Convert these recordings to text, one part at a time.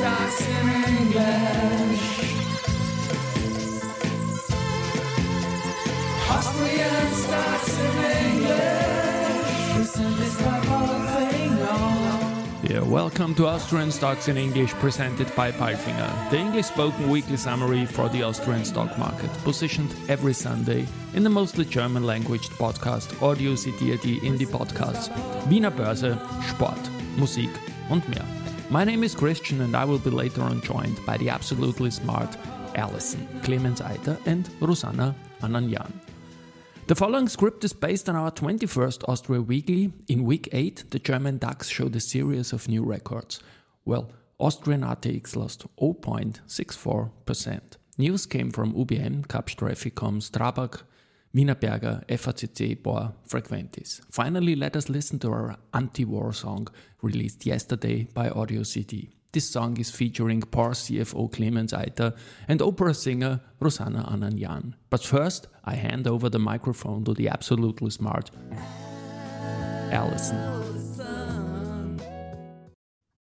stocks in English. Austrian stocks in English. Listen this Yeah, welcome to Austrian Stocks in English presented by Palfinger, the English spoken weekly summary for the Austrian stock market, positioned every Sunday in the mostly German language podcast Audio CD in the podcasts Wiener Börse, Sport, Musik und mehr. My name is Christian and I will be later on joined by the absolutely smart Alison, Klemens Eiter and Ruzanna Ananyan. The following script is based on our 21st Austria Weekly. In week 8, the German DAX showed a series of new records. Well, Austrian ATX lost 0.64%. News came from UBM, Kapsch TrafficCom, Strabag, Wienerberger, FACC, Porr, Frequentis. Finally, let us listen to our anti-war song released yesterday by Audio CD. This song is featuring Porr CFO Klemens Eiter and opera singer Ruzanna Ananyan. But first, I hand over the microphone to the absolutely smart Alison.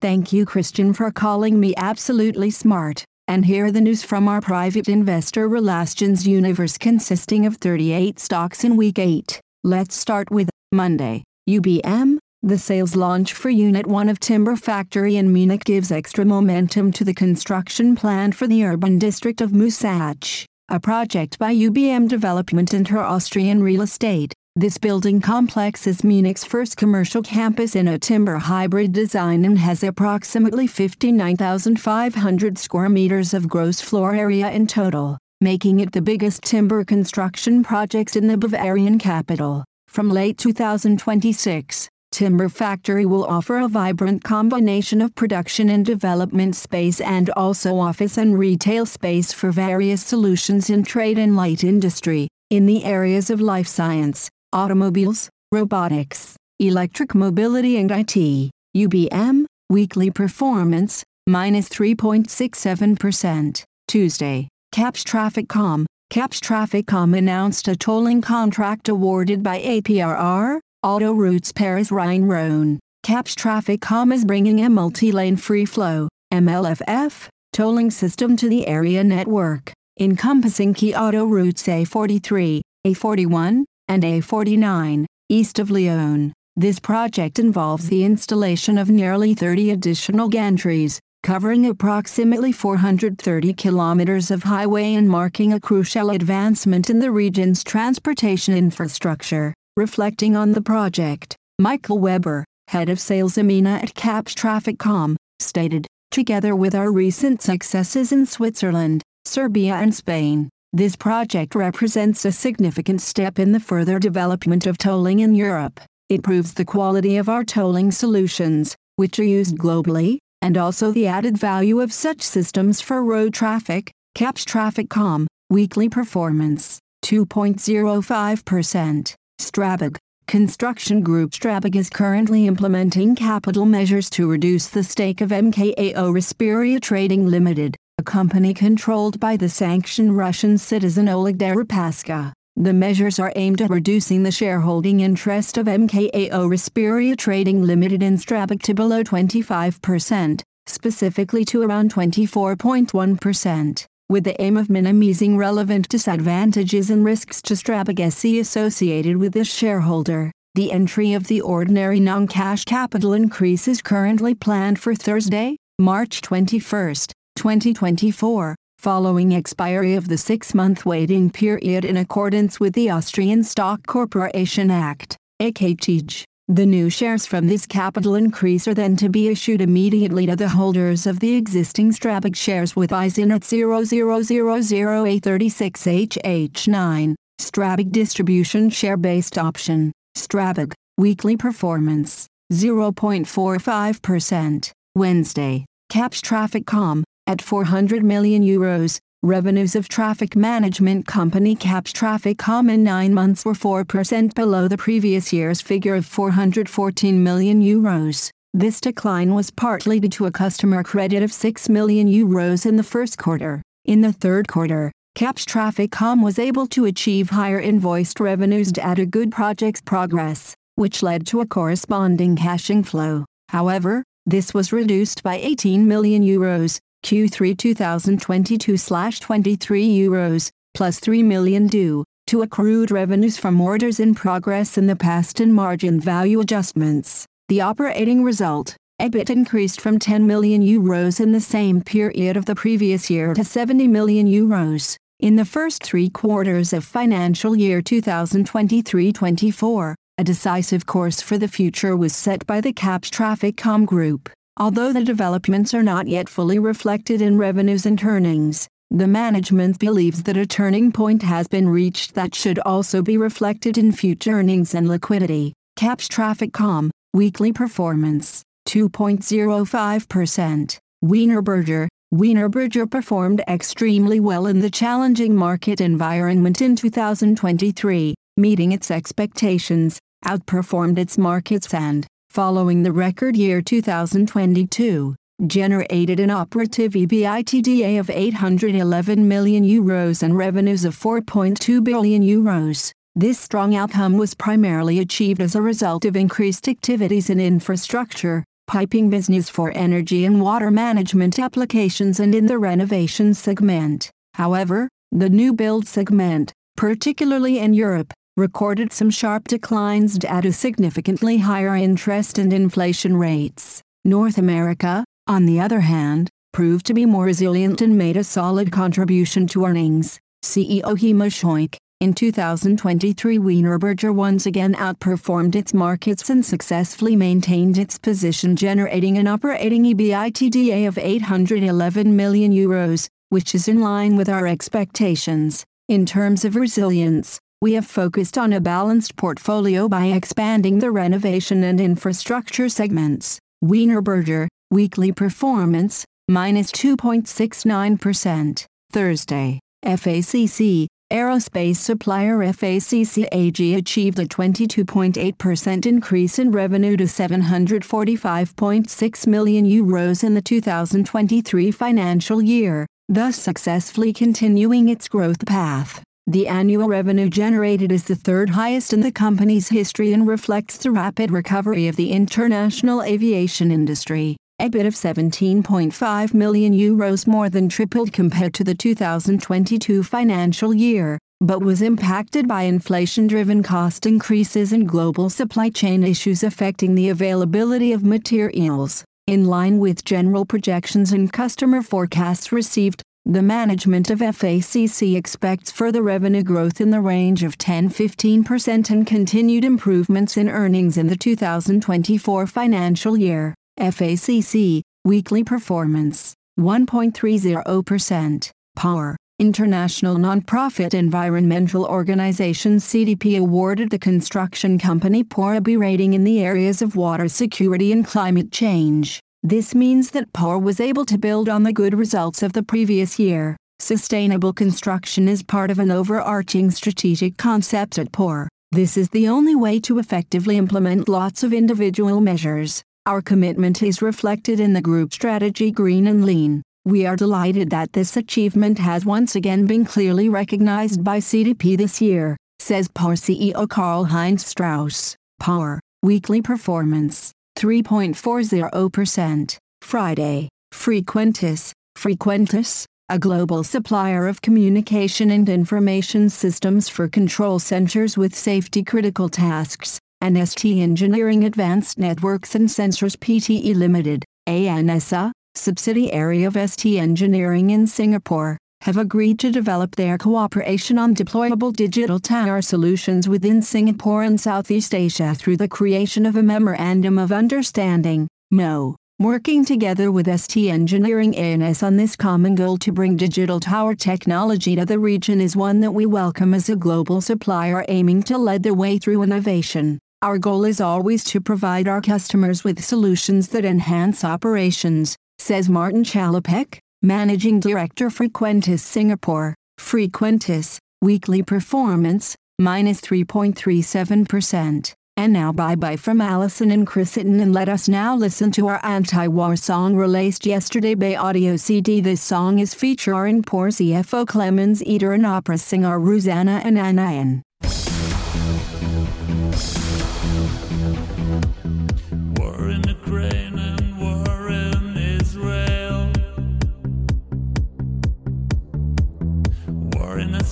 Thank you, Christian, for calling me absolutely smart. And here are the news from our private investor Relations universe consisting of 38 stocks in week 8. Let's start with Monday. UBM, the sales launch for Unit 1 of Timber Factory in Munich gives extra momentum to the construction plan for the urban district of Moosach, a project by UBM Development and her Austrian real estate. This building complex is Munich's first commercial campus in a timber hybrid design and has approximately 59,500 square meters of gross floor area in total, making it the biggest timber construction project in the Bavarian capital. From late 2026, Timber Factory will offer a vibrant combination of production and development space and also office and retail space for various solutions in trade and light industry, in the areas of life science, automobiles, robotics, electric mobility and IT. UBM, weekly performance, minus 3.67%. Tuesday, Kapsch TrafficCom. Kapsch TrafficCom announced a tolling contract awarded by APRR, Autoroutes Paris Rhine-Rhône. Kapsch TrafficCom is bringing a multi-lane free flow, MLFF, tolling system to the area network, encompassing key autoroutes A43, A41, and A49, east of Lyon. This project involves the installation of nearly 30 additional gantries, covering approximately 430 kilometers of highway and marking a crucial advancement in the region's transportation infrastructure. Reflecting on the project, Michael Weber, head of sales EMENA at Kapsch TrafficCom, stated, Together with our recent successes in Switzerland, Serbia and Spain, this project represents a significant step in the further development of tolling in Europe. It proves the quality of our tolling solutions, which are used globally, and also the added value of such systems for road traffic. Kapsch Traffic TrafficCom, weekly performance, 2.05%. Strabag, construction group Strabag is currently implementing capital measures to reduce the stake of MKAO Rasperia Trading Limited, a company controlled by the sanctioned Russian citizen Oleg Deripaska. The measures are aimed at reducing the shareholding interest of MKAO Rasperia Trading Limited in Strabag to below 25%, specifically to around 24.1%, with the aim of minimizing relevant disadvantages and risks to Strabag SE associated with this shareholder. The entry of the ordinary non-cash capital increase is currently planned for Thursday, March 21, 2024, following expiry of the six-month waiting period in accordance with the Austrian Stock Corporation Act, AKTG. The new shares from this capital increase are then to be issued immediately to the holders of the existing Strabag shares with ISIN at 0000A36HH9, Strabag Distribution Share-Based Option, Strabag, Weekly Performance, 0.45%, Wednesday, Kapsch TrafficCom, at 400 million euros. Revenues of traffic management company Kapsch TrafficCom in nine months were 4% below the previous year's figure of 414 million euros. This decline was partly due to a customer credit of 6 million euros in the first quarter. In the third quarter, Kapsch TrafficCom was able to achieve higher invoiced revenues at a good project's progress, which led to a corresponding cash inflow. However, This was reduced by 18 million euros, Q3 2022/23 euros, plus 3 million due to accrued revenues from orders in progress in the past and margin value adjustments. The operating result, EBIT increased from 10 million euros in the same period of the previous year to 70 million euros in the first three quarters of financial year 2023-24. A decisive course for the future was set by the Kapsch TrafficCom Group. Although the developments are not yet fully reflected in revenues and earnings, the management believes that a turning point has been reached that should also be reflected in future earnings and liquidity. Kapsch TrafficCom, weekly performance, 2.05%. Wienerberger, Wienerberger performed extremely well in the challenging market environment in 2023, meeting its expectations, outperformed its markets and, following the record year 2022, generated an operative EBITDA of 811 million euros and revenues of 4.2 billion euros. This strong outcome was primarily achieved as a result of increased activities in infrastructure, piping business for energy and water management applications and in the renovation segment. However, the new build segment, particularly in Europe, recorded some sharp declines due to significantly higher interest and inflation rates. North America, on the other hand, proved to be more resilient and made a solid contribution to earnings. CEO Heimo Scheuch, in 2023 Wienerberger once again outperformed its markets and successfully maintained its position generating an operating EBITDA of 811 million euros, which is in line with our expectations. In terms of resilience, we have focused on a balanced portfolio by expanding the renovation and infrastructure segments. Wienerberger, weekly performance, minus 2.69%. Thursday, FACC, aerospace supplier FACC AG achieved a 22.8% increase in revenue to 745.6 million euros in the 2023 financial year, thus successfully continuing its growth path. The annual revenue generated is the third highest in the company's history and reflects the rapid recovery of the international aviation industry. EBIT of 17.5 million euros more than tripled compared to the 2022 financial year, but was impacted by inflation-driven cost increases and global supply chain issues affecting the availability of materials. In line with general projections and customer forecasts received, the management of FACC expects further revenue growth in the range of 10-15% and continued improvements in earnings in the 2024 financial year. FACC, weekly performance, 1.30%. Porr, International Nonprofit Environmental Organization CDP awarded the construction company Porr a B rating in the areas of water security and climate change. This means that Porr was able to build on the good results of the previous year. Sustainable construction is part of an overarching strategic concept at Porr. This is the only way to effectively implement lots of individual measures. Our commitment is reflected in the group strategy Green and Lean. We are delighted that this achievement has once again been clearly recognized by CDP this year, says Porr CEO Karl-Heinz Strauss. Porr, weekly performance. 3.40%. Friday, Frequentis, Frequentis, a global supplier of communication and information systems for control centers with safety critical tasks, and ST Engineering Advanced Networks and Sensors Pte Limited, ANSA, subsidiary of ST Engineering in Singapore, have agreed to develop their cooperation on deployable digital tower solutions within Singapore and Southeast Asia through the creation of a Memorandum of Understanding, MO. Working together with ST Engineering ANS on this common goal to bring digital tower technology to the region is one that we welcome as a global supplier aiming to lead the way through innovation. Our goal is always to provide our customers with solutions that enhance operations, says Martin Chalopek, Managing Director Frequentis Singapore, Frequentis, weekly performance, minus 3.37%. And now bye bye from Alison and Christian and let us now listen to our anti-war song released yesterday by Audio CD. This song is featuring Porr CFO Klemens Eiter and opera singer Ruzanna and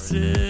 see.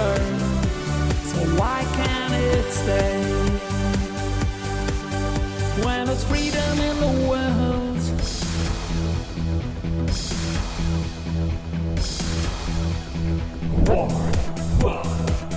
So why can't it stay? When there's freedom in the world. War. War.